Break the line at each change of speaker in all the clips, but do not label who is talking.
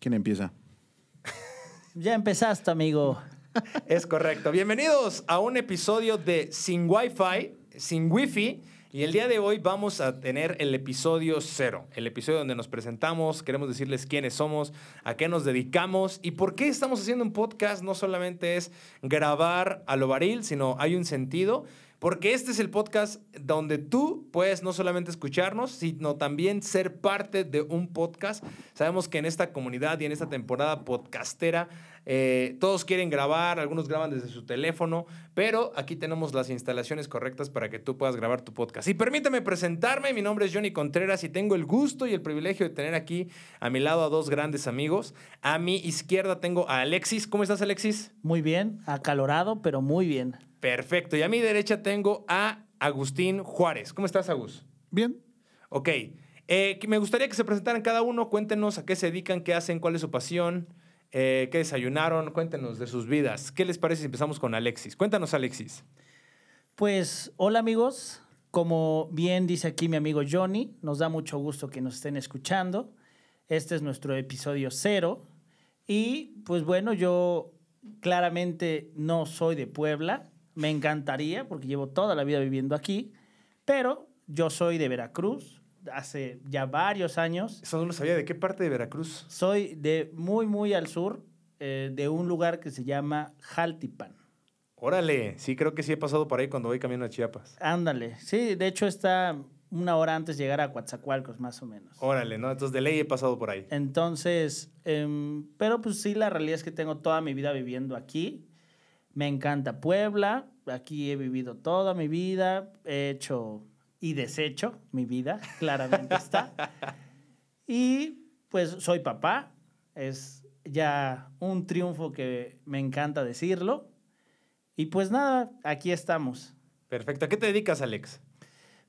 ¿Quién empieza?
Ya empezaste, amigo.
Es correcto. Bienvenidos a un episodio de Sin Wi-Fi, Sin Wi-Fi. Y el día de hoy vamos a tener el episodio cero, el episodio donde nos presentamos, queremos decirles quiénes somos, a qué nos dedicamos y por qué estamos haciendo un podcast. No solamente es grabar a lo varil, sino hay un sentido. Porque este es el podcast donde tú puedes no solamente escucharnos, sino también ser parte de un podcast. Sabemos que en esta comunidad y en esta temporada podcastera, eh, todos quieren grabar, algunos graban desde su teléfono, pero aquí tenemos las instalaciones correctas para que tú puedas grabar tu podcast. Y permítame presentarme, mi nombre es Johnny Contreras y tengo el gusto y el privilegio de tener aquí a mi lado a dos grandes amigos. A mi izquierda tengo a Alexis. ¿Cómo estás, Alexis?
Muy bien, acalorado, pero muy bien.
Perfecto. Y a mi derecha tengo a Agustín Juárez. ¿Cómo estás, Agus?
Bien.
Ok. Eh, me gustaría que se presentaran cada uno. Cuéntenos a qué se dedican, qué hacen, cuál es su pasión, eh, qué desayunaron. Cuéntenos de sus vidas. ¿Qué les parece si empezamos con Alexis? Cuéntanos, Alexis.
Pues, hola amigos. Como bien dice aquí mi amigo Johnny, nos da mucho gusto que nos estén escuchando. Este es nuestro episodio cero. Y pues bueno, yo claramente no soy de Puebla. Me encantaría porque llevo toda la vida viviendo aquí, pero yo soy de Veracruz, hace ya varios años.
Eso no lo sabía. ¿De qué parte de Veracruz?
Soy de muy, muy al sur, eh, de un lugar que se llama Jaltipan.
Órale, sí, creo que sí he pasado por ahí cuando voy camino a Chiapas.
Ándale, sí, de hecho está una hora antes de llegar a Coatzacoalcos, más o menos.
Órale, ¿no? Entonces de ley he pasado por ahí.
Entonces, em, pero pues sí, la realidad es que tengo toda mi vida viviendo aquí. Me encanta Puebla, aquí he vivido toda mi vida, he hecho y deshecho mi vida, claramente está. Y pues soy papá, es ya un triunfo que me encanta decirlo. Y pues nada, aquí estamos.
Perfecto. ¿A qué te dedicas, Alex?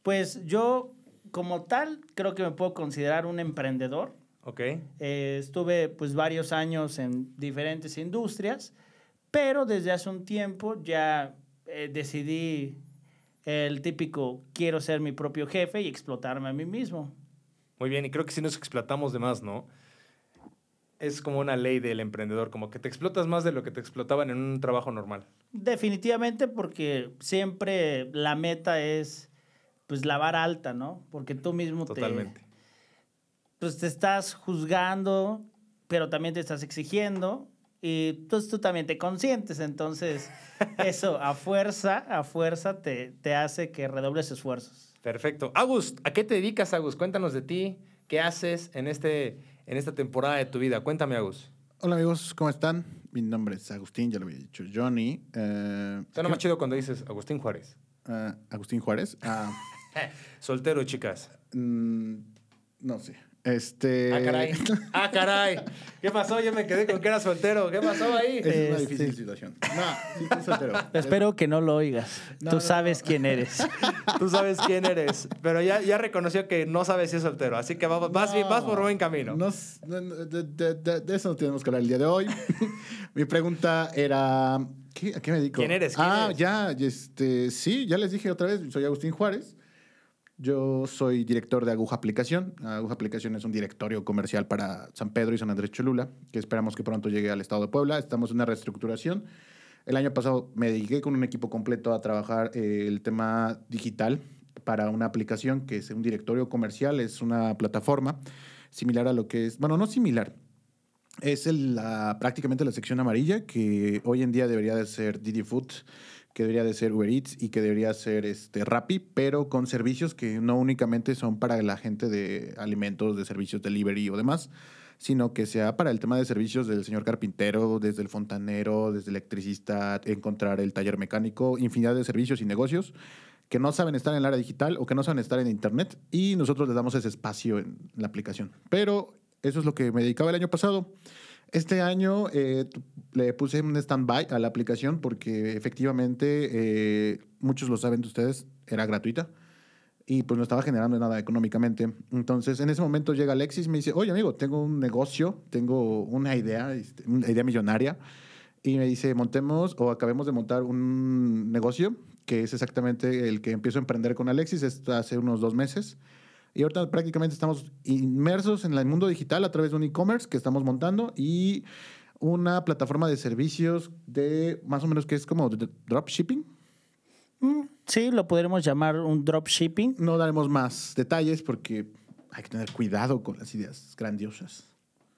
Pues yo, como tal, creo que me puedo considerar un emprendedor.
Ok.
Eh, estuve pues varios años en diferentes industrias, pero desde hace un tiempo ya eh, decidí el típico quiero ser mi propio jefe y explotarme a mí mismo.
Muy bien, y creo que si nos explotamos de más, ¿no? Es como una ley del emprendedor, como que te explotas más de lo que te explotaban en un trabajo normal.
Definitivamente porque siempre la meta es pues la vara alta, ¿no? Porque tú mismo
Totalmente.
te pues te estás juzgando, pero también te estás exigiendo y pues tú también te consientes, entonces eso a fuerza, a fuerza te, te hace que redobles esfuerzos.
Perfecto. Agus, ¿a qué te dedicas, Agus? Cuéntanos de ti, qué haces en, este, en esta temporada de tu vida. Cuéntame, Agus.
Hola amigos, ¿cómo están? Mi nombre es Agustín, ya lo había dicho Johnny. Eh,
Suena más chido cuando dices Agustín Juárez.
eh, Agustín Juárez. Ah,
Soltero, chicas.
mm, no sé. Este.
Ah, caray. Ah, caray. ¿Qué pasó? Yo me quedé con que era soltero. ¿Qué pasó ahí?
Es una
Este-
difícil situación. No, sí estoy soltero.
Espero que no lo oigas.
No,
Tú
no,
sabes
no.
quién eres.
Tú sabes quién eres. Pero ya, ya reconoció que no sabes si es soltero. Así que va- vas, bien- vas por buen camino.
De, de- de- de eso no tenemos que hablar el día de hoy. Mi pregunta era. ¿qué, ¿A qué me dedico?
¿Quién eres? ¿Quién
ah,
eres?
ya, este, sí, ya les dije otra vez, soy Agustín Juárez. Yo soy director de Aguja Aplicación. Aguja Aplicación es un directorio comercial para San Pedro y San Andrés Cholula, que esperamos que pronto llegue al estado de Puebla. Estamos en una reestructuración. El año pasado me dediqué con un equipo completo a trabajar eh, el tema digital para una aplicación que es un directorio comercial, es una plataforma similar a lo que es, bueno, no similar, es el- la, prácticamente la sección amarilla que hoy en día debería de ser Didi Food, que debería de ser Uber Eats y que debería ser este, Rappi, pero con servicios que no únicamente son para la gente de alimentos, de servicios delivery o demás, sino que sea para el tema de servicios del señor carpintero, desde el fontanero, desde el electricista, encontrar el taller mecánico, infinidad de servicios y negocios que no saben estar en el área digital o que no saben estar en Internet y nosotros les damos ese espacio en la aplicación. Pero eso es lo que me dedicaba el año pasado. Este año eh, le puse un stand-by a la aplicación porque efectivamente, eh, muchos lo saben de ustedes, era gratuita y pues no estaba generando nada económicamente. Entonces, en ese momento llega Alexis y me dice, oye amigo, tengo un negocio, tengo una idea, este, una idea millonaria. Y me dice, montemos o acabemos de montar un negocio que es exactamente el que empiezo a emprender con Alexis, hace unos dos meses. Y ahorita prácticamente estamos inmersos en el mundo digital a través de un e-commerce que estamos montando y una plataforma de servicios de más o menos que es como dropshipping.
Mm, Sí, lo podremos llamar un dropshipping.
No daremos más detalles porque hay que tener cuidado con las ideas grandiosas.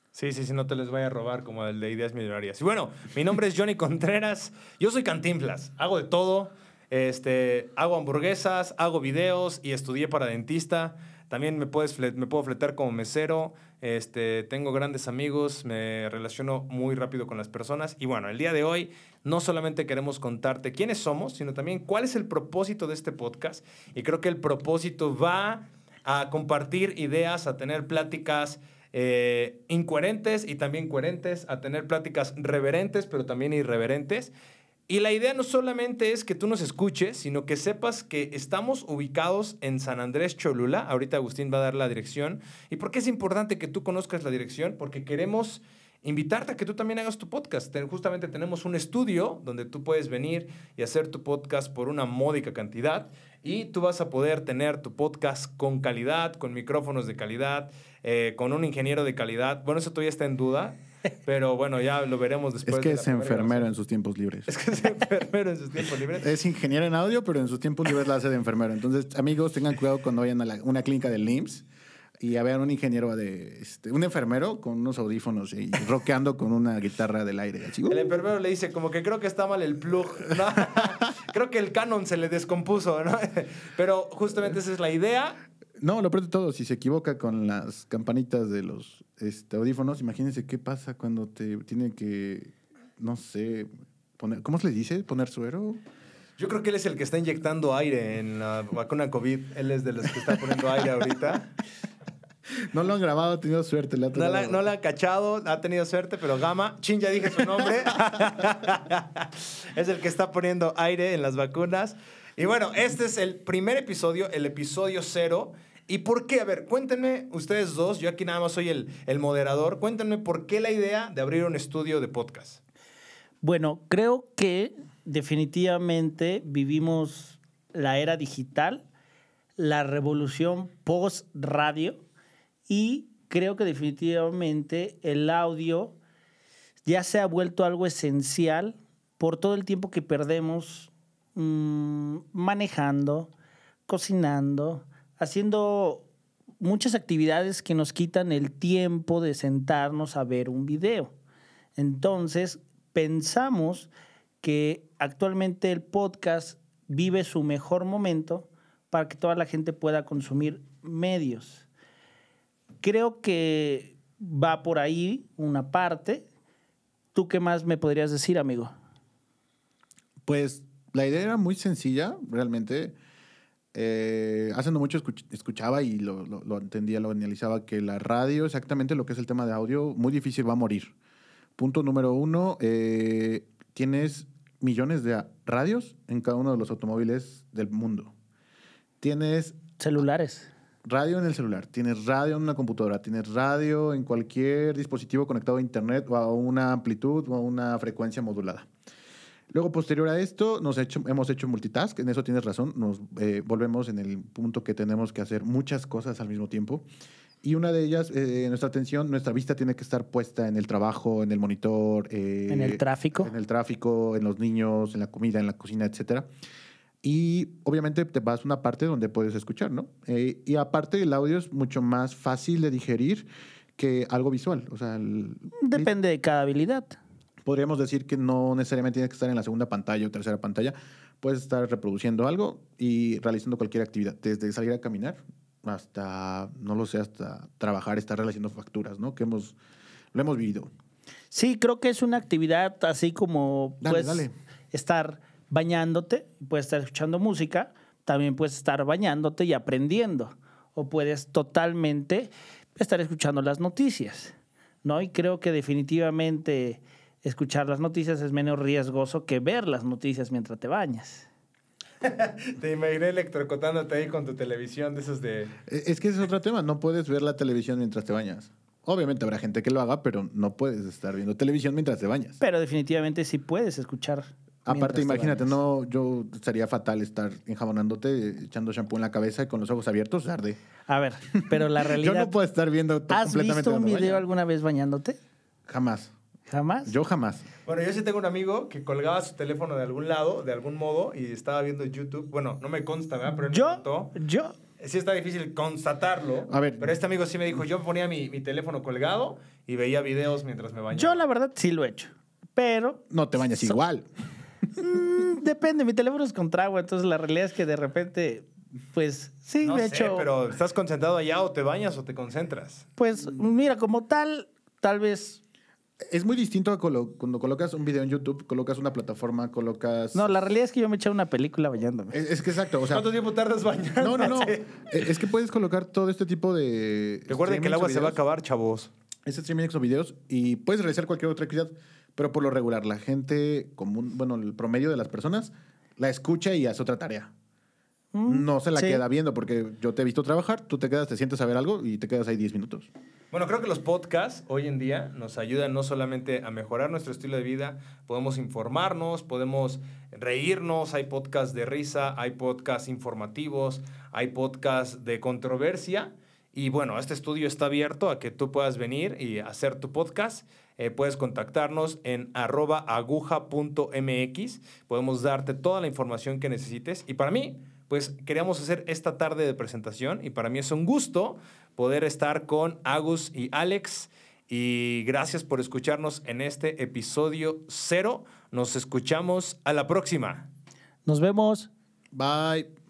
Sí, sí, sí, no te les vaya a robar como el de Ideas Millonarias. Y bueno, mi nombre es Johnny Contreras. Yo soy Cantinflas. Hago de todo. Este, hago hamburguesas, hago videos y estudié para dentista. También me, puedes me puedo fletar como mesero. Este, tengo grandes amigos, me relaciono muy rápido con las personas. Y bueno, el día de hoy no solamente queremos contarte quiénes somos, sino también cuál es el propósito de este podcast. Y creo que el propósito va a compartir ideas, a tener pláticas eh, incoherentes y también coherentes, a tener pláticas reverentes, pero también irreverentes. Y la idea no solamente es que tú nos escuches, sino que sepas que estamos ubicados en San Andrés Cholula. Ahorita Agustín va a dar la dirección. ¿Y por qué es importante que tú conozcas la dirección? Porque queremos invitarte a que tú también hagas tu podcast. Justamente tenemos un estudio donde tú puedes venir y hacer tu podcast por una módica cantidad y tú vas a poder tener tu podcast con calidad, con micrófonos de calidad, eh, con un ingeniero de calidad. Bueno, eso todavía está en duda, pero bueno, ya lo veremos después.
Es que
de
es enfermero en sus tiempos libres.
Es que es enfermero en sus tiempos libres.
Es ingeniero en audio, pero en sus tiempos libres la hace de enfermero. Entonces, amigos, tengan cuidado cuando vayan a la- una clínica del NIMS y a ver un ingeniero de este, un enfermero con unos audífonos y rockeando con una guitarra del aire. Así,
El
uh.
enfermero le dice como que creo que está mal el plug. ¿no? creo que el canon se le descompuso, ¿no? Pero justamente esa es la idea.
No, lo peor de todo, si se equivoca con las campanitas de los este, audífonos, imagínense qué pasa cuando te tiene que, no sé, poner, ¿cómo se le dice? ¿Poner suero?
Yo creo que él es el que está inyectando aire en la vacuna COVID. Él es de los que está poniendo aire ahorita.
No lo han grabado, ha tenido suerte.
La, no la ha cachado, ha tenido suerte, pero Gama, chin, ya dije su nombre. es el que está poniendo aire en las vacunas. Y bueno, este es el primer episodio, el episodio cero. ¿Y por qué? A ver, cuéntenme ustedes dos, yo aquí nada más soy el, el moderador, cuéntenme por qué la idea de abrir un estudio de podcast.
Bueno, creo que definitivamente vivimos la era digital, la revolución post-radio y creo que definitivamente el audio ya se ha vuelto algo esencial por todo el tiempo que perdemos mm, manejando, cocinando, haciendo muchas actividades que nos quitan el tiempo de sentarnos a ver un video. Entonces, pensamos que actualmente el podcast vive su mejor momento para que toda la gente pueda consumir medios. Creo que va por ahí una parte. ¿Tú qué más me podrías decir, amigo?
Pues la idea era muy sencilla, realmente. Eh, hace no mucho escuch- escuchaba y lo, lo- lo entendía, lo analizaba, que la radio, exactamente lo que es el tema de audio, muy difícil va a morir. Punto número uno, eh, tienes millones de radios en cada uno de los automóviles del mundo. Tienes
Celulares.
radio en el celular, tienes radio en una computadora, tienes radio en cualquier dispositivo conectado a internet o a una amplitud o a una frecuencia modulada. Luego, posterior a esto, nos hecho- hemos hecho multitask, en eso tienes razón, nos eh, volvemos en el punto que tenemos que hacer muchas cosas al mismo tiempo. Y una de ellas, eh, nuestra atención, nuestra vista tiene que estar puesta en el trabajo, en el monitor. eh,
En el tráfico.
En el tráfico, en los niños, en la comida, en la cocina, etcétera. Y obviamente te vas a una parte donde puedes escuchar, ¿no? Eh, y aparte el audio es mucho más fácil de digerir que algo visual. O sea, el-
Depende de cada habilidad.
Podríamos decir que no necesariamente tienes que estar en la segunda pantalla o tercera pantalla. Puedes estar reproduciendo algo y realizando cualquier actividad, desde salir a caminar hasta, no lo sé, hasta trabajar, estar realizando facturas, ¿no? Que hemos, lo hemos vivido.
Sí, creo que es una actividad así como
Dale,
puedes
dale.
estar bañándote, puedes estar escuchando música, también puedes estar bañándote y aprendiendo. O puedes totalmente estar escuchando las noticias. ¿no? Y creo que definitivamente escuchar las noticias es menos riesgoso que ver las noticias mientras te bañas.
Te imaginé electrocutándote ahí con tu televisión de esos de...
E- Es que ese es otro tema, no puedes ver la televisión mientras te bañas. Obviamente habrá gente que lo haga, pero no puedes estar viendo televisión mientras te bañas.
Pero definitivamente sí puedes escuchar
Aparte, imagínate, no, yo estaría fatal estar enjabonándote, echando shampoo en la cabeza y con los ojos abiertos, arde.
A ver, pero la
Yo
realidad.
no puedo estar viendo
¿Has
completamente
visto un video alguna vez bañándote?
Jamás.
¿Jamás?
Yo jamás.
Bueno, yo sí tengo un amigo que colgaba su teléfono de algún lado, de algún modo, y estaba viendo YouTube. Bueno, no me consta, ¿verdad? Pero él me
Yo,
contó.
yo,
Sí está difícil constatarlo.
A ver.
Pero este amigo sí me dijo, yo ponía mi, mi teléfono colgado y veía videos mientras me bañaba.
yo la verdad sí lo he hecho. Pero
No te bañas
So-
igual.
mm, depende, mi teléfono es contra agua, entonces la realidad es que de repente, pues sí,
no
me he
sé,
hecho.
pero ¿estás concentrado allá o te bañas o te concentras?
Pues mira, como tal, tal vez.
Es muy distinto a colo- cuando colocas un video en YouTube, colocas una plataforma, colocas...
No, la realidad es que yo me eché una película bañándome.
Es, es que exacto, o sea...
¿Cuánto tiempo tardas bañando?
No, no, no. Es que puedes colocar todo este tipo de...
Recuerden que el agua se va a acabar, chavos.
Este streaming o videos y puedes realizar cualquier otra actividad, pero por lo regular la gente común, bueno, el promedio de las personas la escucha y hace otra tarea.
Mm,
No se la
sí.
queda viendo porque yo te he visto trabajar, tú te quedas, te sientes a ver algo y te quedas ahí 10 minutos.
Bueno, creo que los podcasts hoy en día nos ayudan no solamente a mejorar nuestro estilo de vida, podemos informarnos, podemos reírnos, hay podcasts de risa, hay podcasts informativos, hay podcasts de controversia. Y bueno, este estudio está abierto a que tú puedas venir y hacer tu podcast. Eh, puedes contactarnos en arroba aguja.mx. Podemos darte toda la información que necesites. Y para mí, pues queríamos hacer esta tarde de presentación y para mí es un gusto poder estar con Agus y Alex. Y gracias por escucharnos en este episodio cero. Nos escuchamos a la próxima.
Nos vemos.
Bye.